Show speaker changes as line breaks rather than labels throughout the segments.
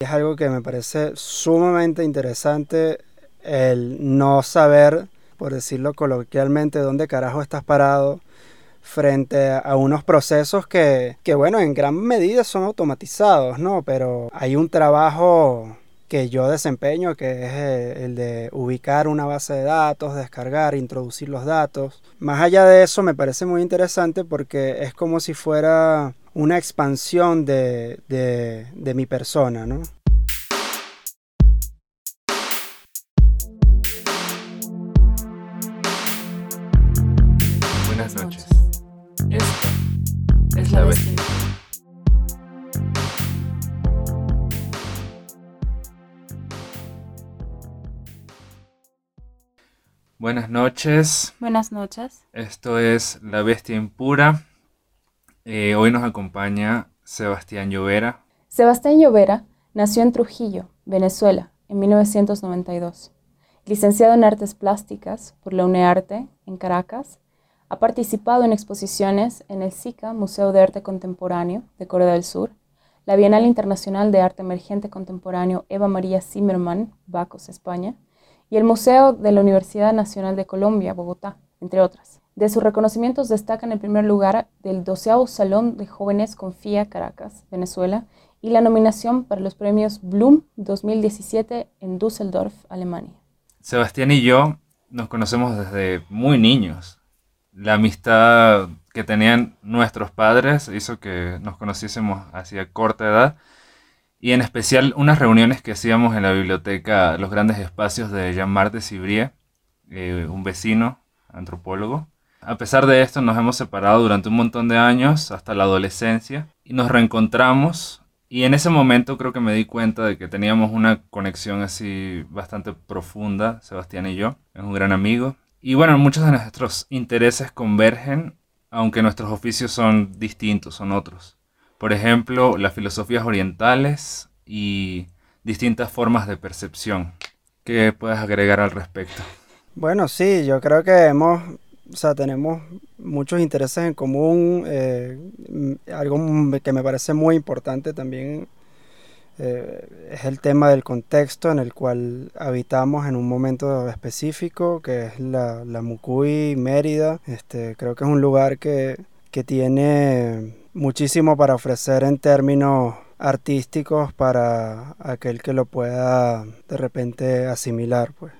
Es algo que me parece sumamente interesante el no saber, por decirlo coloquialmente, dónde carajo estás parado frente a unos procesos que, que, bueno, en gran medida son automatizados, ¿no? Pero hay un trabajo que yo desempeño, que es eh, el de ubicar una base de datos, descargar, introducir los datos. Más allá de eso, me parece muy interesante porque es como si fuera una expansión de, de, de mi persona, ¿no?
Buenas noches. Buenas noches. Esto es La Bestia Impura. Eh, hoy nos acompaña Sebastián Llovera.
Sebastián Llovera nació en Trujillo, Venezuela, en 1992. Licenciado en Artes Plásticas por la UNEARTE en Caracas, ha participado en exposiciones en el SICA, Museo de Arte Contemporáneo de Corea del Sur, la Bienal Internacional de Arte Emergente Contemporáneo Eva María Zimmermann, Bacos, España, y el Museo de la Universidad Nacional de Colombia, Bogotá, entre otras. De sus reconocimientos destacan el primer lugar del 12 Salón de Jóvenes Confía Caracas, Venezuela, y la nominación para los premios Bloom 2017 en Düsseldorf, Alemania.
Sebastián y yo nos conocemos desde muy niños. La amistad que tenían nuestros padres hizo que nos conociésemos hacia corta edad y en especial unas reuniones que hacíamos en la biblioteca Los Grandes Espacios de Jean-Marc de eh, un vecino, antropólogo. A pesar de esto, nos hemos separado durante un montón de años, hasta la adolescencia, y nos reencontramos. Y en ese momento creo que me di cuenta de que teníamos una conexión así bastante profunda, Sebastián y yo. Es un gran amigo. Y bueno, muchos de nuestros intereses convergen, aunque nuestros oficios son distintos, son otros. Por ejemplo, las filosofías orientales y distintas formas de percepción. ¿Qué puedes agregar al respecto?
Bueno, sí, yo creo que hemos, o sea, tenemos muchos intereses en común. eh, algo que me parece muy importante también eh, es el tema del contexto en el cual habitamos en un momento específico, que es la, la Mucuy, Mérida. Este, creo que es un lugar que, que tiene muchísimo para ofrecer en términos artísticos para aquel que lo pueda de repente asimilar, pues.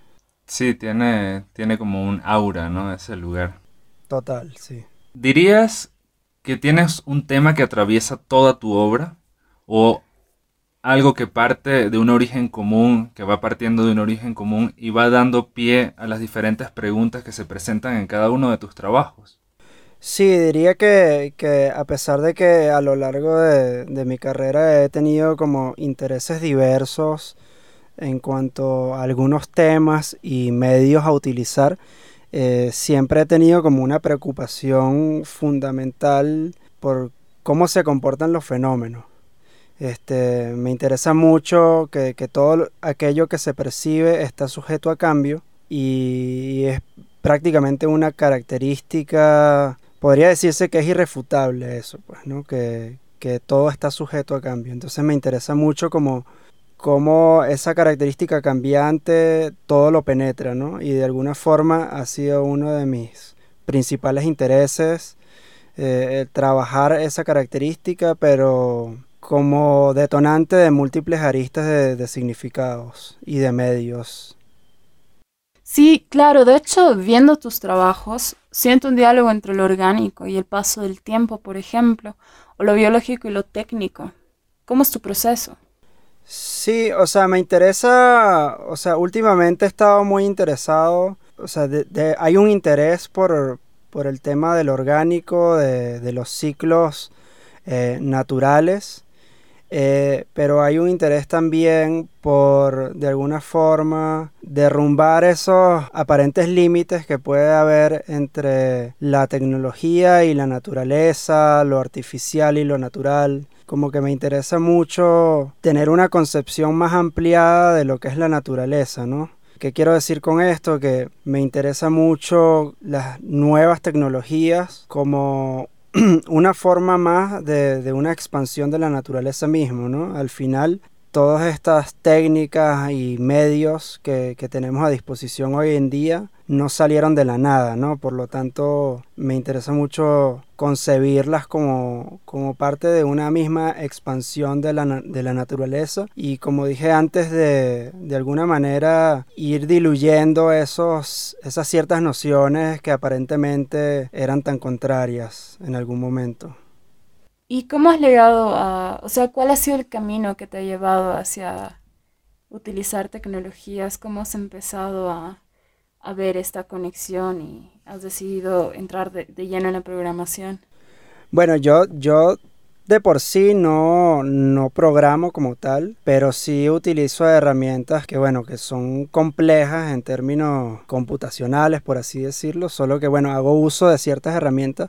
Sí, tiene, tiene como un aura, ¿no? Ese lugar.
Total, sí.
¿Dirías que tienes un tema que atraviesa toda tu obra? ¿O algo que parte de un origen común, que va partiendo de un origen común y va dando pie a las diferentes preguntas que se presentan en cada uno de tus trabajos?
Sí, diría que, que a pesar de que a lo largo de, de mi carrera he tenido como intereses diversos en cuanto a algunos temas y medios a utilizar, eh, siempre he tenido como una preocupación fundamental por cómo se comportan los fenómenos. Este, me interesa mucho que, que todo aquello que se percibe está sujeto a cambio y es prácticamente una característica, podría decirse que es irrefutable eso, pues, ¿no? Que, que todo está sujeto a cambio. Entonces me interesa mucho como cómo esa característica cambiante todo lo penetra, ¿no? Y de alguna forma ha sido uno de mis principales intereses eh, trabajar esa característica, pero como detonante de múltiples aristas de, de significados y de medios.
Sí, claro, de hecho, viendo tus trabajos, siento un diálogo entre lo orgánico y el paso del tiempo, por ejemplo, o lo biológico y lo técnico. ¿Cómo es tu proceso?
Sí, o sea, me interesa, o sea, últimamente he estado muy interesado, o sea, de, de, hay un interés por, por, el tema del orgánico, de, de los ciclos eh, naturales, eh, pero hay un interés también por, de alguna forma, derrumbar esos aparentes límites que puede haber entre la tecnología y la naturaleza, lo artificial y lo natural como que me interesa mucho tener una concepción más ampliada de lo que es la naturaleza, ¿no? ¿Qué quiero decir con esto? Que me interesa mucho las nuevas tecnologías como una forma más de, de, una expansión de la naturaleza misma, ¿no? Al final, todas estas técnicas y medios que, que tenemos a disposición hoy en día no salieron de la nada, ¿no? Por lo tanto, me interesa mucho concebirlas como, como parte de una misma expansión de la, de la naturaleza y como dije antes, de, de alguna manera ir diluyendo esos, esas ciertas nociones que aparentemente eran tan contrarias en algún momento.
¿Y cómo has llegado a, o sea, cuál ha sido el camino que te ha llevado hacia utilizar tecnologías? ¿Cómo has empezado a a ver esta conexión y has decidido entrar de, lleno en la programación?
Bueno, yo, yo de por sí no, no programo como tal, pero sí utilizo herramientas que, bueno, que son complejas en términos computacionales, por así decirlo, solo que, bueno, hago uso de ciertas herramientas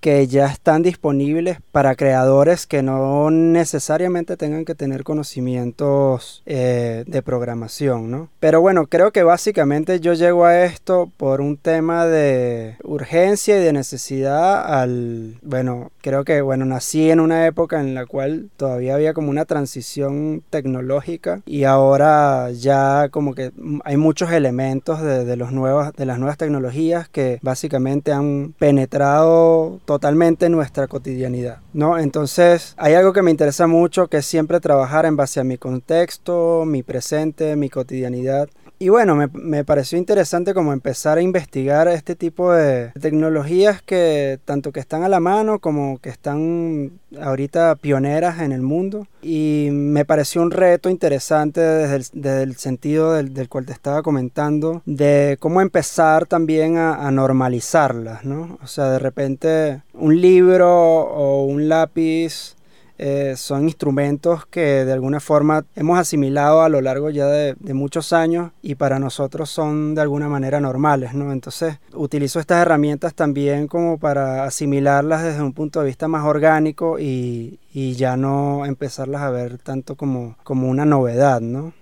que ya están disponibles para creadores que no necesariamente tengan que tener conocimientos eh, de programación, ¿no? Pero bueno, creo que básicamente yo llego a esto por un tema de urgencia y de necesidad al, bueno, creo que, bueno, nací en una época en la cual todavía había como una transición tecnológica y ahora ya como que hay muchos elementos de, de las nuevas tecnologías que básicamente han penetrado totalmente nuestra cotidianidad, ¿no? Entonces, hay algo que me interesa mucho, que es siempre trabajar en base a mi contexto, mi presente, mi cotidianidad. Y bueno, me, pareció interesante como empezar a investigar este tipo de tecnologías que tanto que están a la mano como que están ahorita pioneras en el mundo. Y me pareció un reto interesante desde el, sentido del, cual te estaba comentando, de cómo empezar también a, a normalizarlas, ¿no? O sea, de repente un libro o un lápiz eh, son instrumentos que de alguna forma hemos asimilado a lo largo ya de, muchos años y para nosotros son de alguna manera normales, ¿no? Entonces utilizo estas herramientas también como para asimilarlas desde un punto de vista más orgánico y, ya no empezarlas a ver tanto como, como una novedad, ¿no?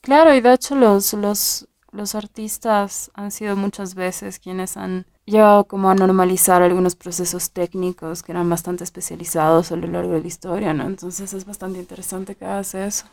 Claro, y de hecho los, los, los artistas han sido muchas veces quienes han llevado como a normalizar algunos procesos técnicos que eran bastante especializados a lo largo de la historia, ¿no? Entonces es bastante interesante que hace eso.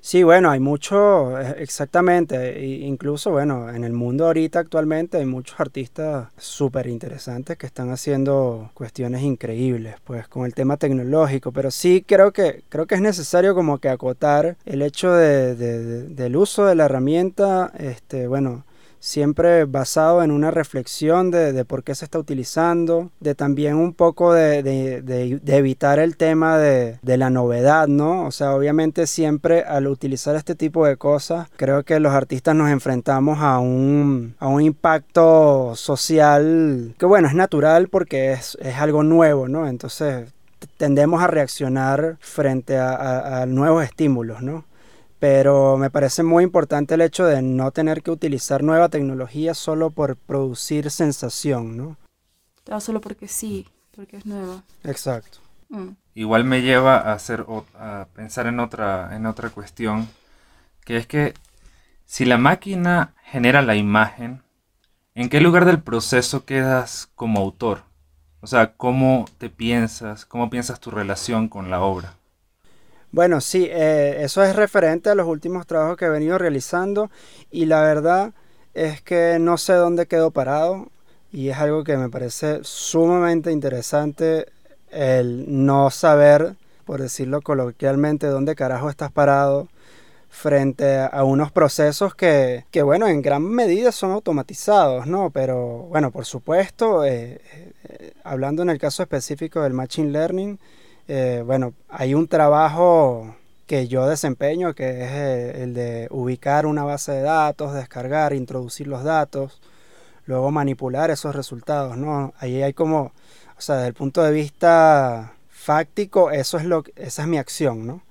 Sí, bueno, hay mucho, eh, exactamente, incluso, bueno, en el mundo ahorita actualmente hay muchos artistas súper interesantes que están haciendo cuestiones increíbles, pues, con el tema tecnológico, pero sí creo que, creo que es necesario como que acotar el hecho de, del uso de la herramienta, este, bueno, siempre basado en una reflexión de, por qué se está utilizando, de también un poco de, evitar el tema de, la novedad, ¿no? O sea, obviamente siempre al utilizar este tipo de cosas, creo que los artistas nos enfrentamos a un, a un impacto social que bueno, es natural porque es, algo nuevo, ¿no? Entonces tendemos a reaccionar frente a nuevos estímulos, ¿no? Pero me parece muy importante el hecho de no tener que utilizar nueva tecnología solo por producir sensación, ¿no?
Ah, solo porque sí, porque es nueva.
Exacto.
Mm. Igual me lleva a, hacer, a pensar en otra, en otra cuestión, que es que si la máquina genera la imagen, ¿en qué lugar del proceso quedas como autor? O sea, ¿cómo te piensas? ¿Cómo piensas tu relación con la obra?
Bueno, sí, eh, eso es referente a los últimos trabajos que he venido realizando y la verdad es que no sé dónde quedo parado y es algo que me parece sumamente interesante el no saber, por decirlo coloquialmente, dónde carajo estás parado frente a unos procesos que, que bueno, en gran medida son automatizados, ¿no? Pero bueno, por supuesto, eh, eh, hablando en el caso específico del Machine Learning, eh, bueno, hay un trabajo que yo desempeño, que es eh, el de ubicar una base de datos, descargar, introducir los datos, luego manipular esos resultados, ¿no? Ahí hay como, o sea, desde el punto de vista fáctico, eso es lo, esa es mi acción, ¿no?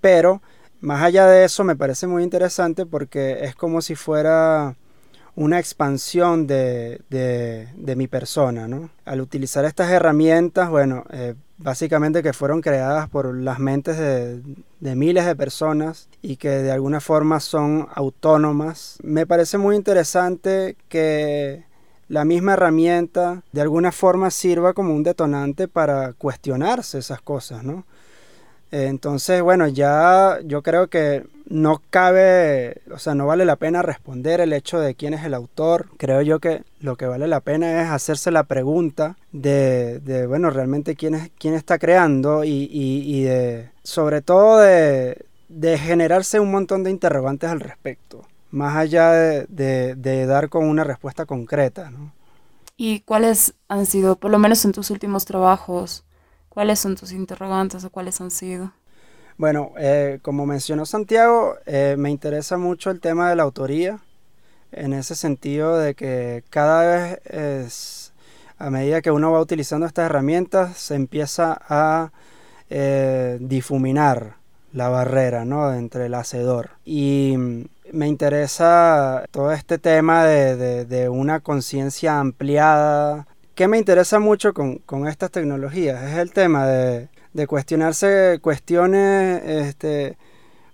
Pero más allá de eso, me parece muy interesante porque es como si fuera una expansión de, de, mi persona, ¿no? Al utilizar estas herramientas, bueno, eh, básicamente que fueron creadas por las mentes de, miles de personas y que de alguna forma son autónomas. Me parece muy interesante que la misma herramienta de alguna forma sirva como un detonante para cuestionarse esas cosas, ¿no? Entonces, bueno, ya yo creo que no cabe, o sea, no vale la pena responder el hecho de quién es el autor. Creo yo que lo que vale la pena es hacerse la pregunta de, de bueno, realmente quién, es, quién está creando y, y, de, sobre todo de, de, generarse un montón de interrogantes al respecto, más allá de, de dar con una respuesta concreta, ¿no?
¿Y cuáles han sido, por lo menos en tus últimos trabajos, cuáles son tus interrogantes o cuáles han sido?
Bueno, eh, como mencionó Santiago, eh, me interesa mucho el tema de la autoría, en ese sentido de que cada vez es, a medida que uno va utilizando estas herramientas, se empieza a eh, difuminar la barrera ¿no? entre el hacedor. Y me interesa todo este tema de, una conciencia ampliada. ¿Qué me interesa mucho con, con estas tecnologías? Es el tema de de cuestionarse cuestiones este,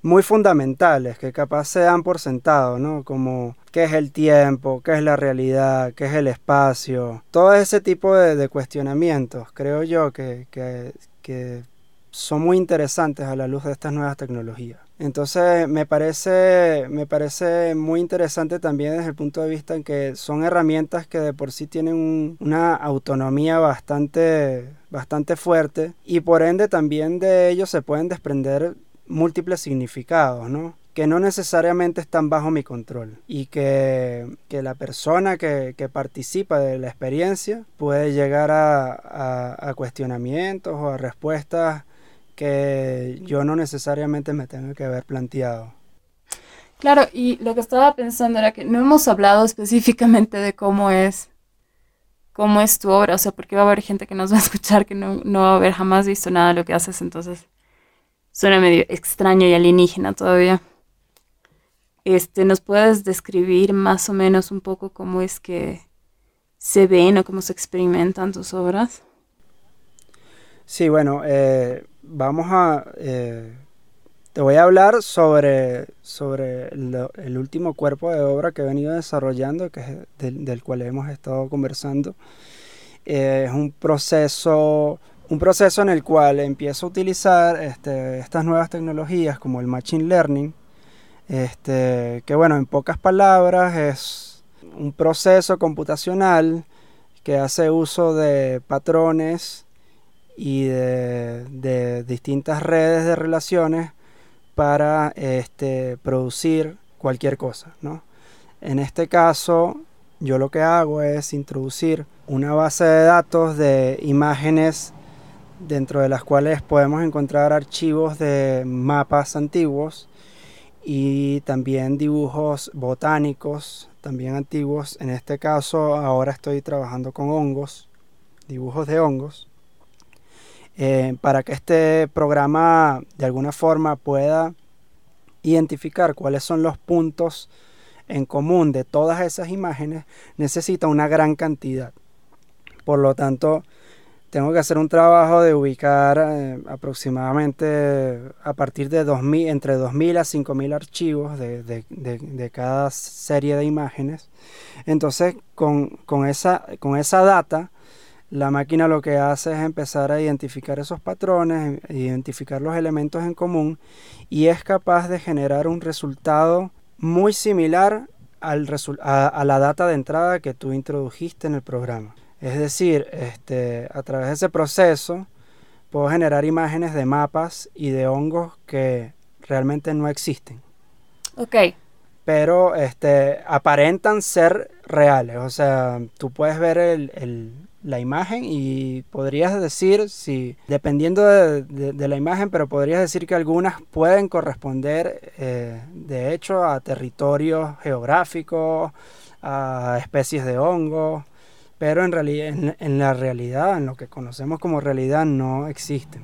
muy fundamentales que capaz se dan por sentado, ¿no? Como qué es el tiempo, qué es la realidad, qué es el espacio. Todo ese tipo de, cuestionamientos creo yo que, que son muy interesantes a la luz de estas nuevas tecnologías. Entonces me parece, me parece muy interesante también desde el punto de vista en que son herramientas que de por sí tienen una autonomía bastante, bastante fuerte y por ende también de ellos se pueden desprender múltiples significados, ¿no? que no necesariamente están bajo mi control y que, la persona que, participa de la experiencia puede llegar a, a cuestionamientos o a respuestas que yo no necesariamente me tenga que haber planteado.
Claro, y lo que estaba pensando era que no hemos hablado específicamente de cómo es, cómo es tu obra, o sea, porque va a haber gente que nos va a escuchar que no, no va a haber jamás visto nada de lo que haces, entonces suena medio extraño y alienígena todavía. Este, ¿Nos puedes describir más o menos un poco cómo es que se ven o cómo se experimentan tus obras?
Sí, bueno, eh, vamos a... Eh, te voy a hablar sobre, sobre el, último cuerpo de obra que he venido desarrollando, que es del, cual hemos estado conversando. Eh, es un proceso, un proceso en el cual empiezo a utilizar este, estas nuevas tecnologías como el Machine Learning, este, que bueno, en pocas palabras es un proceso computacional que hace uso de patrones y de, distintas redes de relaciones para este, producir cualquier cosa. ¿no? En este caso, yo lo que hago es introducir una base de datos de imágenes dentro de las cuales podemos encontrar archivos de mapas antiguos y también dibujos botánicos, también antiguos. En este caso, ahora estoy trabajando con hongos, dibujos de hongos. Eh, para que este programa de alguna forma pueda identificar cuáles son los puntos en común de todas esas imágenes, necesita una gran cantidad. Por lo tanto, tengo que hacer un trabajo de ubicar eh, aproximadamente a partir de 2000, entre 2.000 a 5.000 archivos de, cada serie de imágenes. Entonces, con, esa, con esa data, la máquina lo que hace es empezar a identificar esos patrones, identificar los elementos en común y es capaz de generar un resultado muy similar al a, la data de entrada que tú introdujiste en el programa. Es decir, este, a través de ese proceso puedo generar imágenes de mapas y de hongos que realmente no existen.
Ok.
Pero este, aparentan ser reales. O sea, tú puedes ver el, la imagen y podrías decir, si, dependiendo de, la imagen, pero podrías decir que algunas pueden corresponder, eh, de hecho, a territorios geográficos, a especies de hongos, pero en, realidad, en, la realidad, en lo que conocemos como realidad, no existen.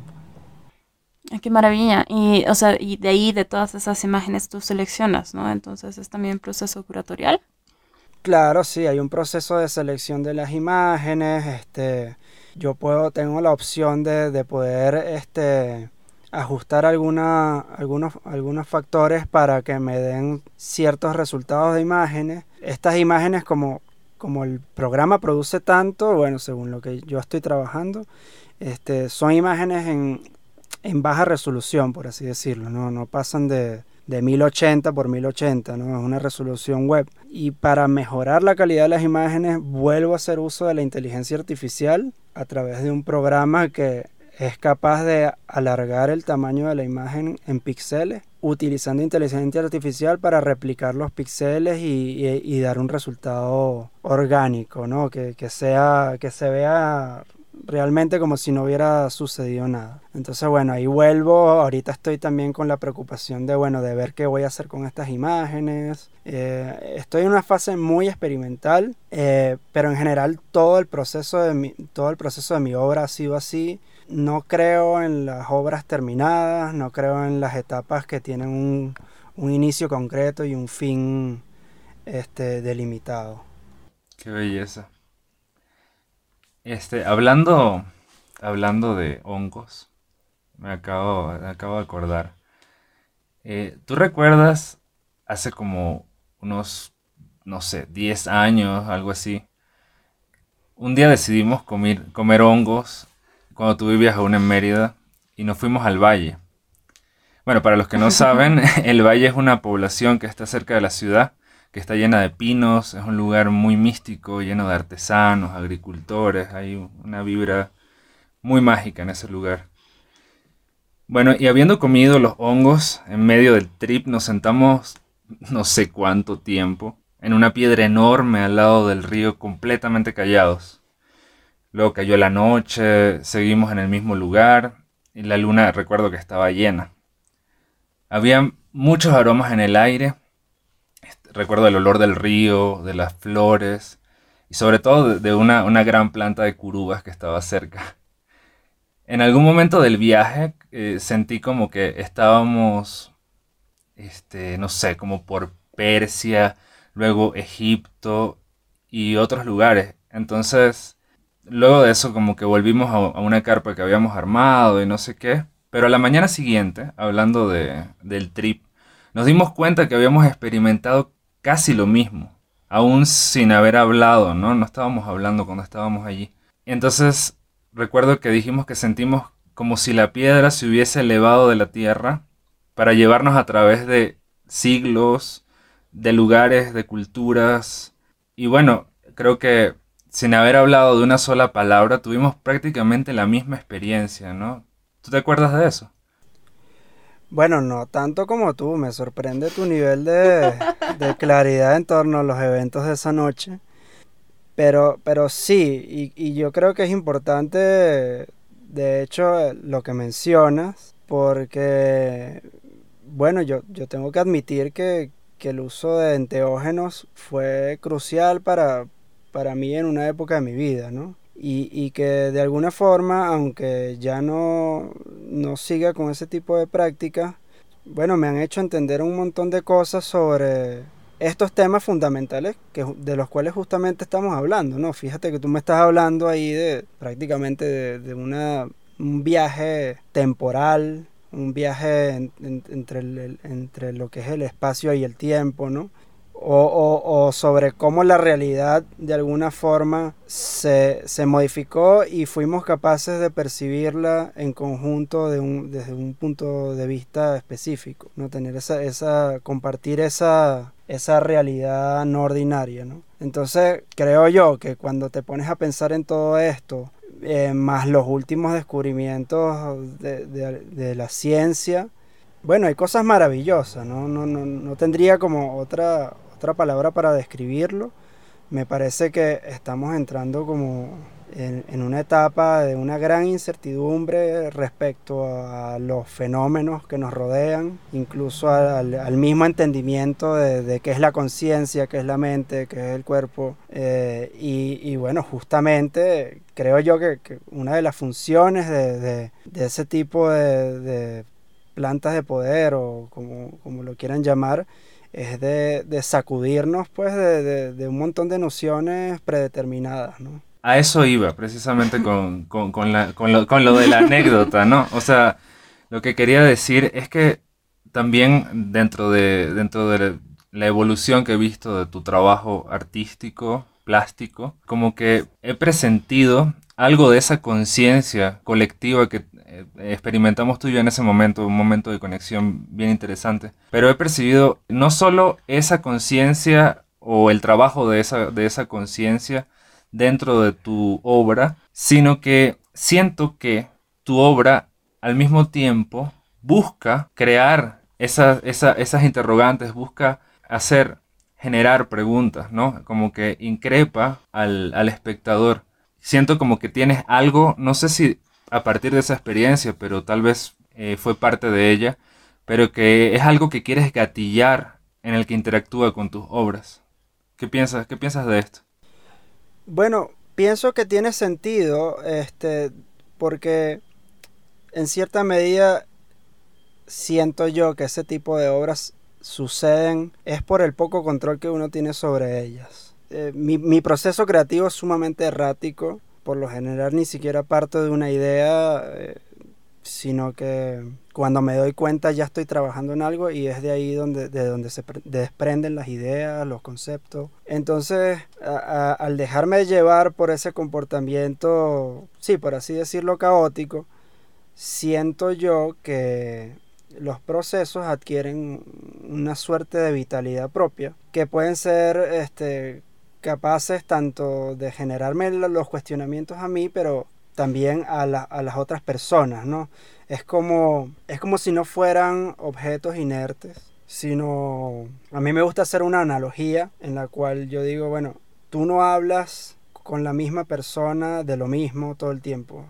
Qué maravilla. Y, o sea, y de ahí, de todas esas imágenes, tú seleccionas, ¿no? Entonces es también proceso curatorial.
Claro, sí, hay un proceso de selección de las imágenes. Este, yo puedo, tengo la opción de, poder este, ajustar alguna, algunos, algunos factores para que me den ciertos resultados de imágenes. Estas imágenes, como, como el programa produce tanto, bueno, según lo que yo estoy trabajando, este, son imágenes en, en baja resolución, por así decirlo, no, no pasan de, de 1080 por 1080, ¿no? Es una resolución web. Y para mejorar la calidad de las imágenes, vuelvo a hacer uso de la inteligencia artificial a través de un programa que es capaz de alargar el tamaño de la imagen en píxeles utilizando inteligencia artificial para replicar los píxeles y, dar un resultado orgánico, ¿no? Que, que, sea, que se vea realmente como si no hubiera sucedido nada. Entonces, bueno, ahí vuelvo. Ahorita estoy también con la preocupación de, bueno, de ver qué voy a hacer con estas imágenes. Eh, estoy en una fase muy experimental, eh, pero en general todo el proceso de mi, todo el proceso de mi obra ha sido así. No creo en las obras terminadas, no creo en las etapas que tienen un, un inicio concreto y un fin este, delimitado.
Qué belleza. Este, hablando, hablando de hongos, me acabo, acabo de acordar. Eh, ¿Tú recuerdas hace como unos, no sé, 10 años, algo así? Un día decidimos comer, comer hongos cuando tú vivías aún en Mérida y nos fuimos al valle. Bueno, para los que no saben, el valle es una población que está cerca de la ciudad que está llena de pinos, es un lugar muy místico, lleno de artesanos, agricultores, hay una vibra muy mágica en ese lugar. Bueno, y habiendo comido los hongos en medio del trip, nos sentamos no sé cuánto tiempo en una piedra enorme al lado del río completamente callados. Luego cayó la noche, seguimos en el mismo lugar y la luna recuerdo que estaba llena. Había muchos aromas en el aire recuerdo el olor del río, de las flores y sobre todo de una, gran planta de curubas que estaba cerca. En algún momento del viaje eh, sentí como que estábamos, este, no sé, como por Persia, luego Egipto y otros lugares. Entonces, luego de eso como que volvimos a, a una carpa que habíamos armado y no sé qué. Pero a la mañana siguiente, hablando de, del trip, nos dimos cuenta que habíamos experimentado casi lo mismo, aún sin haber hablado, ¿no? No estábamos hablando cuando estábamos allí. Entonces, recuerdo que dijimos que sentimos como si la piedra se hubiese elevado de la tierra para llevarnos a través de siglos, de lugares, de culturas. Y bueno, creo que sin haber hablado de una sola palabra, tuvimos prácticamente la misma experiencia, ¿no? ¿Tú te acuerdas de eso?
Bueno, no tanto como tú, me sorprende tu nivel de, claridad en torno a los eventos de esa noche. Pero, pero sí, y, yo creo que es importante, de hecho, lo que mencionas, porque, bueno, yo, yo tengo que admitir que, que el uso de enteógenos fue crucial para, para mí en una época de mi vida, ¿no? Y, que de alguna forma, aunque ya no, no siga con ese tipo de práctica, bueno, me han hecho entender un montón de cosas sobre estos temas fundamentales que, de los cuales justamente estamos hablando, ¿no? Fíjate que tú me estás hablando ahí de prácticamente de, una, un viaje temporal, un viaje entre, entre lo que es el espacio y el tiempo, ¿no? O, sobre cómo la realidad de alguna forma se, modificó y fuimos capaces de percibirla en conjunto desde un punto de vista específico, ¿no? Tener esa, esa, compartir esa, esa realidad no ordinaria, ¿no? Entonces creo yo que cuando te pones a pensar en todo esto, eh, más los últimos descubrimientos de, de la ciencia, bueno, hay cosas maravillosas, ¿no? No, no, no tendría como otra, otra palabra para describirlo. Me parece que estamos entrando como en, una etapa de una gran incertidumbre respecto a los fenómenos que nos rodean, incluso al, mismo entendimiento de, qué es la conciencia, qué es la mente, qué es el cuerpo. Eh, y, bueno, justamente creo yo que, una de las funciones de, ese tipo de, plantas de poder o como, como lo quieran llamar, es de, sacudirnos pues de, un montón de nociones predeterminadas, ¿no?
A eso iba, precisamente con, lo, de la anécdota, ¿no? O sea, lo que quería decir es que también dentro de, dentro de la evolución que he visto de tu trabajo artístico, plástico, como que he presentido algo de esa conciencia colectiva que eh, experimentamos tú y yo en ese momento, un momento de conexión bien interesante. Pero he percibido no solo esa conciencia o el trabajo de esa, de esa conciencia dentro de tu obra, sino que siento que tu obra al mismo tiempo busca crear esas, esas interrogantes, busca hacer, generar preguntas, ¿no? Como que increpa al, al espectador. Siento como que tienes algo, no sé si a partir de esa experiencia, pero tal vez eh, fue parte de ella, pero que es algo que quieres gatillar en el que interactúa con tus obras. ¿Qué piensas, qué piensas de esto?
Bueno, pienso que tiene sentido, este, porque en cierta medida siento yo que ese tipo de obras suceden es por el poco control que uno tiene sobre ellas. Eh, mi, mi, proceso creativo es sumamente errático, por lo general ni siquiera parto de una idea, eh, sino que cuando me doy cuenta ya estoy trabajando en algo y es de ahí donde, de donde se desprenden las ideas, los conceptos. Entonces, al dejarme llevar por ese comportamiento, sí, por así decirlo, caótico, siento yo que los procesos adquieren una suerte de vitalidad propia que pueden ser este, capaces tanto de generarme los cuestionamientos a mí, pero también a, a las otras personas, ¿no? Es como, es como si no fueran objetos inertes, sino a mí me gusta hacer una analogía en la cual yo digo, bueno, tú no hablas con la misma persona de lo mismo todo el tiempo.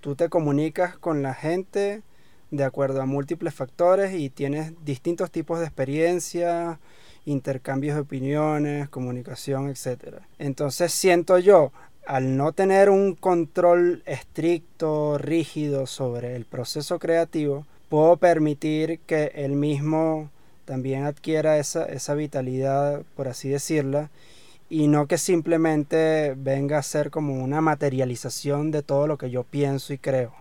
Tú te comunicas con la gente de acuerdo a múltiples factores y tienes distintos tipos de experiencia, intercambios de opiniones, comunicación, etc. Entonces siento yo, al no tener un control estricto, rígido sobre el proceso creativo, puedo permitir que el mismo también adquiera esa, esa vitalidad, por así decirla, y no que simplemente venga a ser como una materialización de todo lo que yo pienso y creo.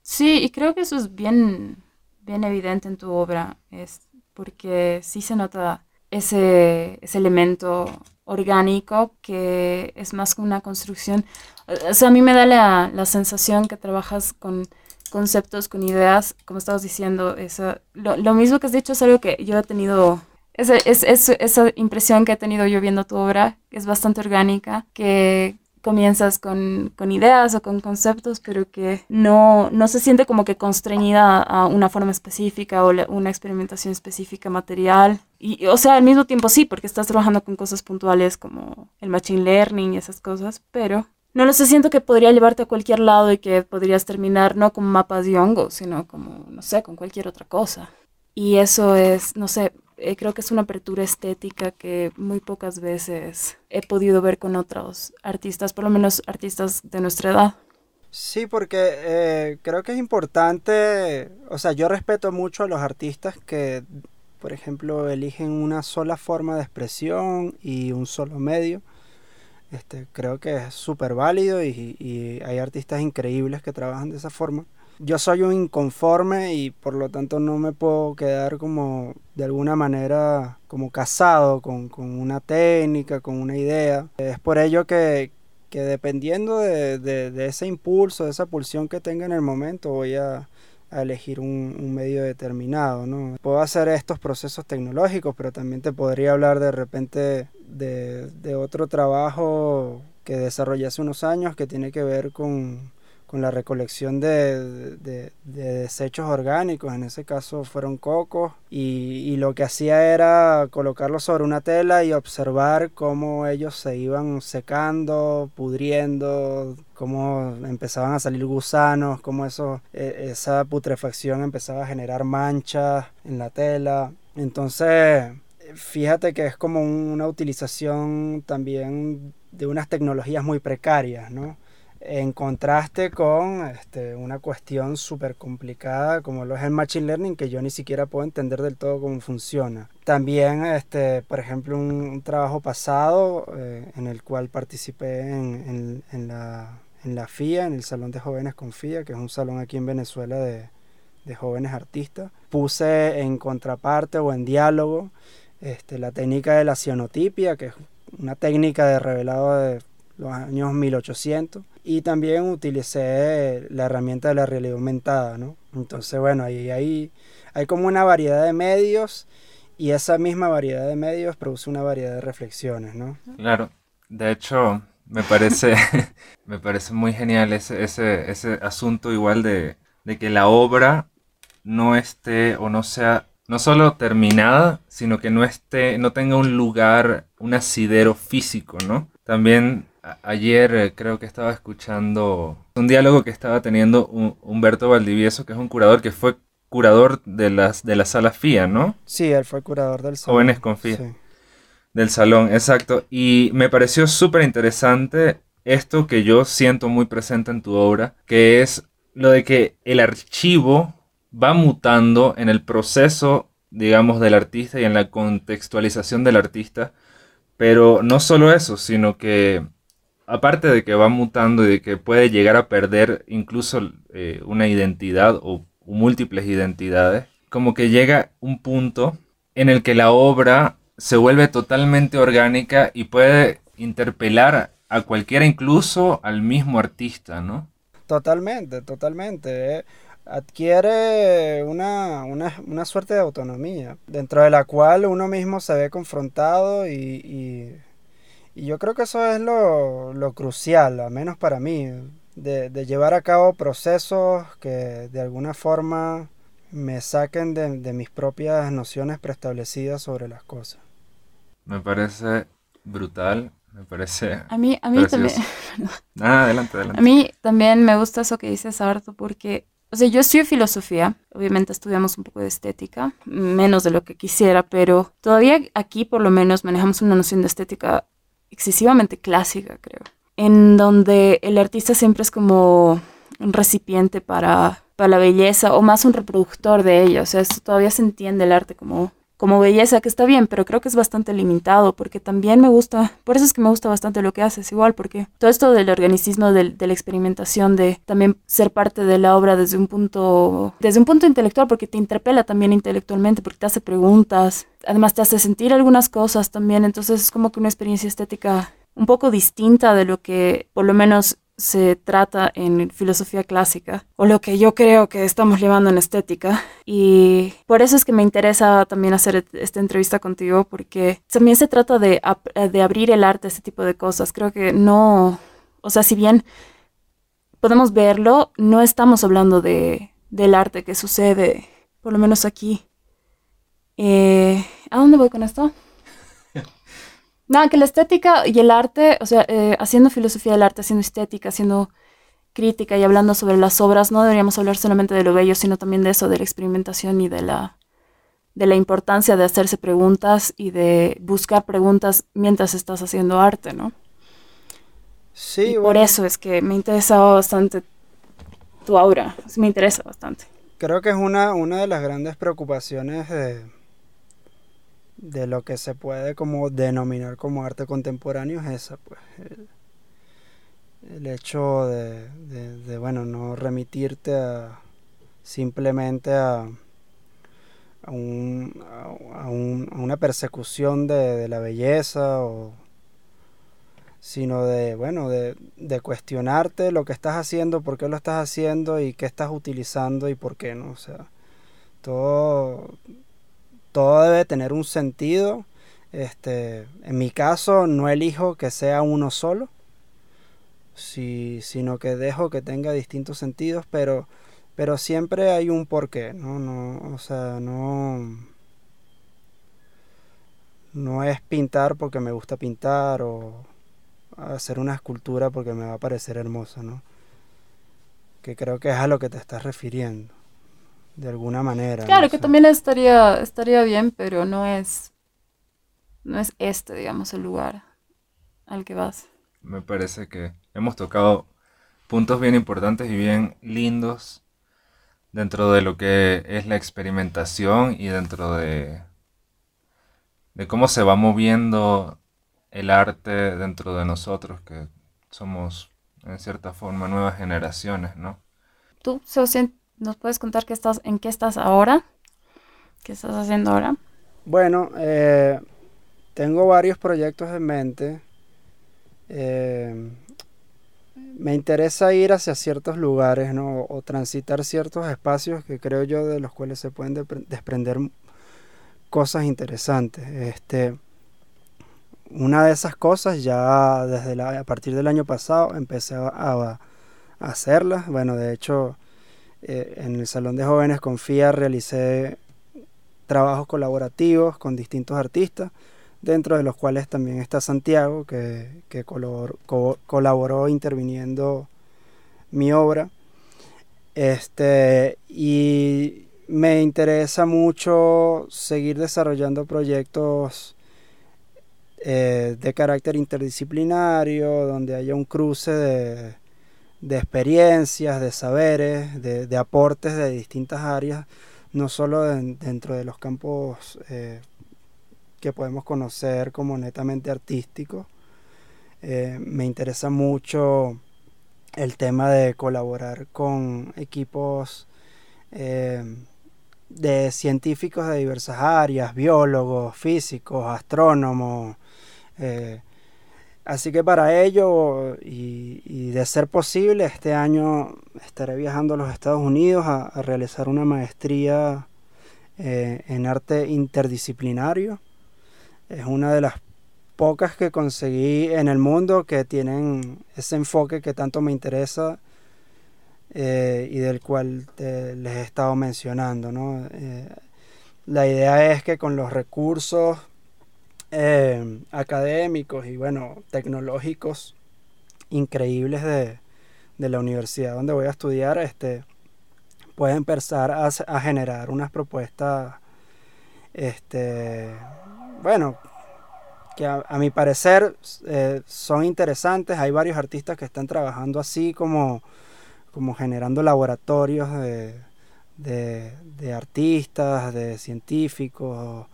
Sí, y creo que eso es bien, bien evidente en tu obra, es porque sí se nota ese, ese elemento orgánico que es más que una construcción. O sea, a mí me da la, la sensación que trabajas con conceptos, con ideas, como estabas diciendo, eso, lo, lo, mismo que has dicho es algo que yo he tenido, es, es, es, esa impresión que he tenido yo viendo tu obra, que es bastante orgánica, que comienzas con, con, ideas o con conceptos, pero que no, no se siente como que constreñida a una forma específica o una experimentación específica material. Y, o sea, al mismo tiempo sí, porque estás trabajando con cosas puntuales como el machine learning y esas cosas, pero no lo sé, siento que podría llevarte a cualquier lado y que podrías terminar no con mapas de hongos, sino como, no sé, con cualquier otra cosa. Y eso es, no sé, eh, creo que es una apertura estética que muy pocas veces he podido ver con otros artistas, por lo menos artistas de nuestra edad.
Sí, porque eh, creo que es importante, o sea, yo respeto mucho a los artistas que, por ejemplo, eligen una sola forma de expresión y un solo medio. Este, creo que es súper válido y, y hay artistas increíbles que trabajan de esa forma yo soy un inconforme y por lo tanto no me puedo quedar como de alguna manera como casado con, una técnica, con una idea. Es por ello que, dependiendo de, ese impulso, de esa pulsión que tenga en el momento, voy a, elegir un, medio determinado. ¿no? Puedo hacer estos procesos tecnológicos, pero también te podría hablar de repente de, de otro trabajo que desarrollé hace unos años que tiene que ver con con la recolección de, desechos orgánicos, en ese caso fueron cocos, y, lo que hacía era colocarlos sobre una tela y observar cómo ellos se iban secando, pudriendo, cómo empezaban a salir gusanos, cómo eso, e, esa putrefacción empezaba a generar manchas en la tela. Entonces, fíjate que es como una utilización también de unas tecnologías muy precarias, ¿no? En contraste con este, una cuestión súper complicada como lo es el Machine Learning, que yo ni siquiera puedo entender del todo cómo funciona. También, este, por ejemplo, un, trabajo pasado eh, en el cual participé en, en, la, en la FIA, en el Salón de Jóvenes con FIA, que es un salón aquí en Venezuela de, de jóvenes artistas. Puse en contraparte o en diálogo este, la técnica de la cianotipia, que es una técnica de revelado de los años 1800. Y también utilicé la herramienta de la realidad aumentada, ¿no? Entonces, bueno, ahí hay, hay como una variedad de medios y esa misma variedad de medios produce una variedad de reflexiones, ¿no?
Claro, de hecho, me parece, me parece muy genial ese, ese, ese asunto igual de, de que la obra no esté o no sea no solo terminada, sino que no esté, no tenga un lugar, un asidero físico, ¿no? También ayer eh, creo que estaba escuchando un diálogo que estaba teniendo Humberto Valdivieso, que es un curador que fue curador de las de la sala FIA, ¿no?
Sí, él fue curador del
salón. Jóvenes con FIA. Del salón, exacto. Y me pareció súper interesante esto que yo siento muy presente en tu obra, que es lo de que el archivo va mutando en el proceso, digamos, del artista y en la contextualización del artista. Pero no solo eso, sino que aparte de que va mutando y de que puede llegar a perder incluso eh, una identidad o, múltiples identidades, como que llega un punto en el que la obra se vuelve totalmente orgánica y puede interpelar a cualquiera, incluso al mismo artista, ¿no?
Totalmente, totalmente. Eh adquiere una, una, suerte de autonomía, dentro de la cual uno mismo se ve confrontado y, y, yo creo que eso es lo, lo, crucial, al menos para mí, de, de, llevar a cabo procesos que de alguna forma me saquen de, de mis propias nociones preestablecidas sobre las cosas.
Me parece brutal me parece.
A mí, a mí también.
ah, adelante, adelante.
A mí también me gusta eso que dices, Arto, porque o sea, yo estudio filosofía, obviamente estudiamos un poco de estética, menos de lo que quisiera, pero todavía aquí por lo menos manejamos una noción de estética excesivamente clásica, creo, en donde el artista siempre es como un recipiente para, para la belleza o más un reproductor de ella, o sea, todavía se entiende el arte como como belleza, que está bien, pero creo que es bastante limitado, porque también me gusta, por eso es que me gusta bastante lo que haces, igual, porque todo esto del organicismo, de la experimentación, de también ser parte de la obra desde un punto, desde un punto intelectual, porque te interpela también intelectualmente, porque te hace preguntas, además te hace sentir algunas cosas también, entonces es como que una experiencia estética un poco distinta de lo que por lo menos se trata en filosofía clásica, o lo que yo creo que estamos llevando en estética. Y por eso es que me interesa también hacer esta entrevista contigo, porque también se trata de, de abrir el arte a ese tipo de cosas. Creo que no, o sea, si bien podemos verlo, no estamos hablando de, del arte que sucede, por lo menos aquí. Eh, ¿A dónde voy con esto? Nada, que la estética y el arte, o sea, eh, haciendo filosofía del arte, haciendo estética, haciendo crítica y hablando sobre las obras, no deberíamos hablar solamente de lo bello, sino también de eso, de la experimentación y de la, de la importancia de hacerse preguntas y de buscar preguntas mientras estás haciendo arte, ¿no?
Sí.
Por eso es que me interesa bastante tu aura, me interesa bastante.
Creo que es una, una de las grandes preocupaciones de de lo que se puede como denominar como arte contemporáneo es esa, pues. El, hecho de, bueno, no remitirte a simplemente a, un, a, un, a una persecución de, de, la belleza o sino de bueno de, de, cuestionarte lo que estás haciendo por qué lo estás haciendo y qué estás utilizando y por qué no o sea todo todo debe tener un sentido. Este, en mi caso no elijo que sea uno solo, sino que dejo que tenga distintos sentidos, pero, pero siempre hay un porqué, ¿no? no o sea, no, no es pintar porque me gusta pintar o hacer una escultura porque me va a parecer hermosa, ¿no? Que creo que es a lo que te estás refiriendo de alguna manera.
Claro, que también estaría, estaría bien, pero no es, no es este, digamos, el lugar al que vas.
Me parece que hemos tocado puntos bien importantes y bien lindos dentro de lo que es la experimentación y dentro de, de cómo se va moviendo el arte dentro de nosotros, que somos en cierta forma nuevas generaciones, ¿no?
¿Tú, Sebastián, ¿Nos puedes contar qué estás, en qué estás ahora? ¿Qué estás haciendo ahora?
Bueno, eh, tengo varios proyectos en mente. eh, me interesa ir hacia ciertos lugares, ¿no? O transitar ciertos espacios que creo yo de los cuales se pueden desprender cosas interesantes. Este, una de esas cosas ya desde la, a partir del año pasado empecé a, a, hacerlas. Bueno, de hecho, eh, en el Salón de Jóvenes Confía realicé trabajos colaborativos con distintos artistas dentro de los cuales también está Santiago, que, colaboró, interviniendo mi obra. Este, y me interesa mucho seguir desarrollando proyectos eh, de carácter interdisciplinario, donde haya un cruce de, experiencias, de saberes, de, aportes de distintas áreas, no solo dentro de los campos eh, que podemos conocer como netamente artístico. Eh, me interesa mucho el tema de colaborar con equipos eh, de científicos de diversas áreas, biólogos, físicos, astrónomos. Así que para ello, y, de ser posible, este año estaré viajando a los Estados Unidos a realizar una maestría en arte interdisciplinario es una de las pocas que conseguí en el mundo que tienen ese enfoque que tanto me interesa eh, y del cual les he estado mencionando. Eh, la idea es que con los recursos eh, académicos y bueno, tecnológicos increíbles de, la universidad donde voy a estudiar, este, pueda empezar a, a generar unas propuestas este, bueno, que a, mi parecer eh, son interesantes. Hay varios artistas que están trabajando así como, como generando laboratorios de, de, artistas, de científicos,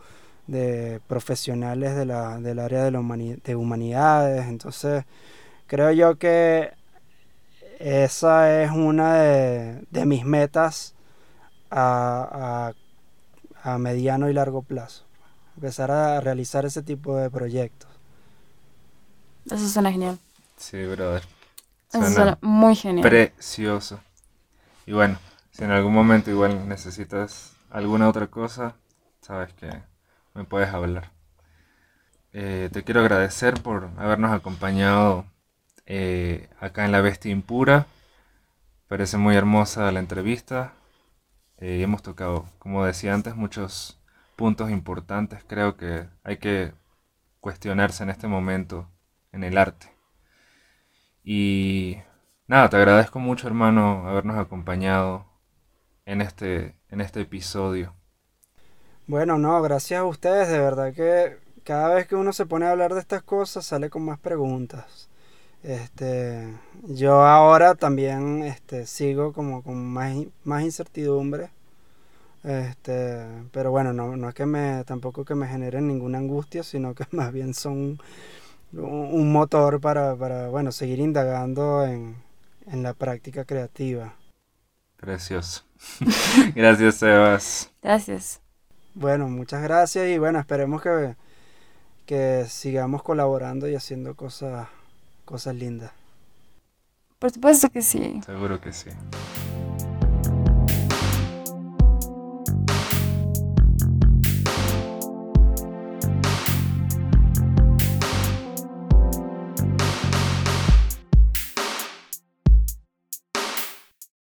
de profesionales de la, del área de, la de humanidades. Entonces, creo yo que esa es una de, de mis metas a, a, a mediano y largo plazo empezar a realizar ese tipo de proyectos.
Eso suena genial.
Sí, brother.
Eso suena muy genial.
Precioso. Y bueno, si en algún momento igual necesitas alguna otra cosa, sabes que me puedes hablar. Eh, te quiero agradecer por habernos acompañado eh, acá en La Bestia Impura. Parece muy hermosa la entrevista. Eh, hemos tocado, como decía antes, muchos puntos importantes creo que hay que cuestionarse en este momento en el arte. Y nada, te agradezco mucho hermano habernos acompañado en este, en este episodio.
Bueno, no, gracias a ustedes, de verdad que cada vez que uno se pone a hablar de estas cosas sale con más preguntas. Este, yo ahora también este, sigo como con más, más incertidumbre este, pero bueno, no, no es que me, tampoco que me generen ninguna angustia, sino que más bien son un, motor para, para, bueno, seguir indagando en, en la práctica creativa.
Precioso. gracias, Sebas.
Gracias.
Bueno, muchas gracias y bueno, esperemos que, que sigamos colaborando y haciendo cosas, cosas lindas.
Por supuesto que sí.
Seguro que sí.